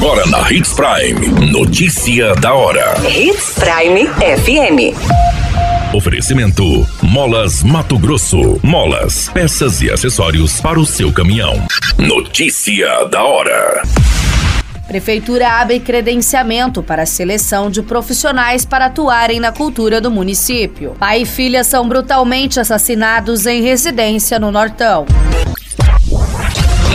Agora na Hits Prime. Notícia da hora. Hits Prime FM. Oferecimento: Molas Mato Grosso. Molas, peças e acessórios para o seu caminhão. Notícia da hora. Prefeitura abre credenciamento para a seleção de profissionais para atuarem na cultura do município. Pai e filha são brutalmente assassinados em residência no Nortão.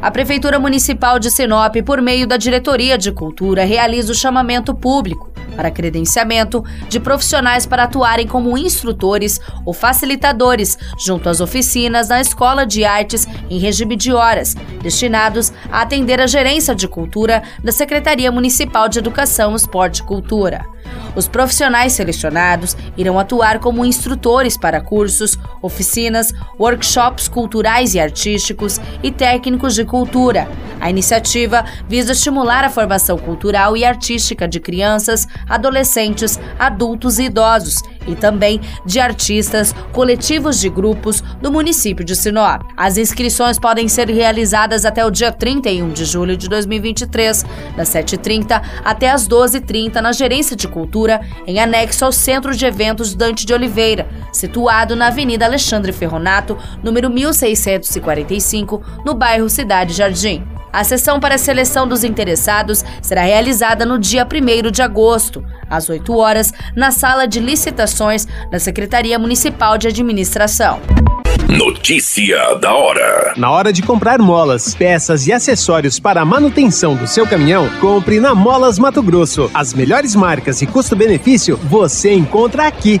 A Prefeitura Municipal de Sinop, por meio da Diretoria de Cultura, realiza o chamamento público para credenciamento de profissionais para atuarem como instrutores ou facilitadores junto às oficinas na Escola de Artes em regime de horas, destinados a atender a gerência de cultura da Secretaria Municipal de Educação, Esporte e Cultura. Os profissionais selecionados irão atuar como instrutores para cursos, oficinas, workshops culturais e artísticos e técnicos de cultura. A iniciativa visa estimular a formação cultural e artística de crianças, adolescentes, adultos e idosos e também de artistas, coletivos de grupos do município de Sinop. As inscrições podem ser realizadas até o dia 31 de julho de 2023, das 7h30 até as 12h30 na Gerência de Cultura, em anexo ao Centro de Eventos Dante de Oliveira, situado na Avenida Alexandre Ferronato, número 1645, no bairro Cidade Jardim. A sessão para a seleção dos interessados será realizada no dia 1 de agosto, às 8 horas, na sala de licitações da Secretaria Municipal de Administração. Notícia da hora. Na hora de comprar molas, peças e acessórios para a manutenção do seu caminhão, compre na Molas Mato Grosso. As melhores marcas e custo-benefício você encontra aqui.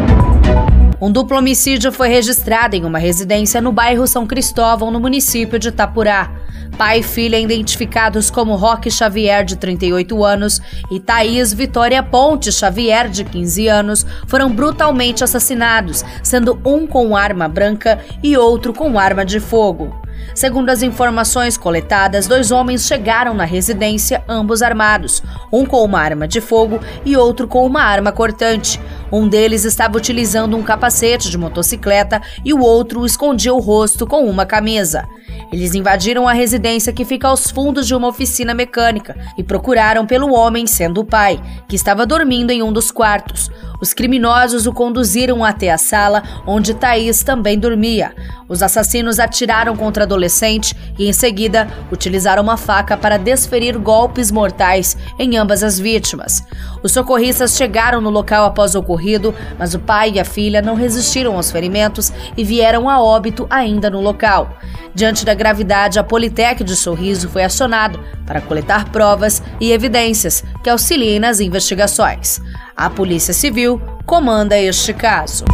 Um duplo homicídio foi registrado em uma residência no bairro São Cristóvão, no município de Itapurá. Pai e filha identificados como Roque Xavier, de 38 anos, e Thaís Vitória Ponte Xavier, de 15 anos, foram brutalmente assassinados, sendo um com arma branca e outro com arma de fogo. Segundo as informações coletadas, dois homens chegaram na residência, ambos armados, um com uma arma de fogo e outro com uma arma cortante. Um deles estava utilizando um capacete de motocicleta e o outro escondia o rosto com uma camisa. Eles invadiram a residência que fica aos fundos de uma oficina mecânica e procuraram pelo homem, sendo o pai, que estava dormindo em um dos quartos. Os criminosos o conduziram até a sala, onde Thaís também dormia. Os assassinos atiraram contra a adolescente e, em seguida, utilizaram uma faca para desferir golpes mortais em ambas as vítimas. Os socorristas chegaram no local após o ocorrido, mas o pai e a filha não resistiram aos ferimentos e vieram a óbito ainda no local. Diante da gravidade, a Politec de Sorriso foi acionado para coletar provas e evidências que auxiliem nas investigações. A Polícia Civil comanda este caso.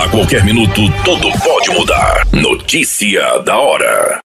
A qualquer minuto, tudo pode mudar. Notícia da hora.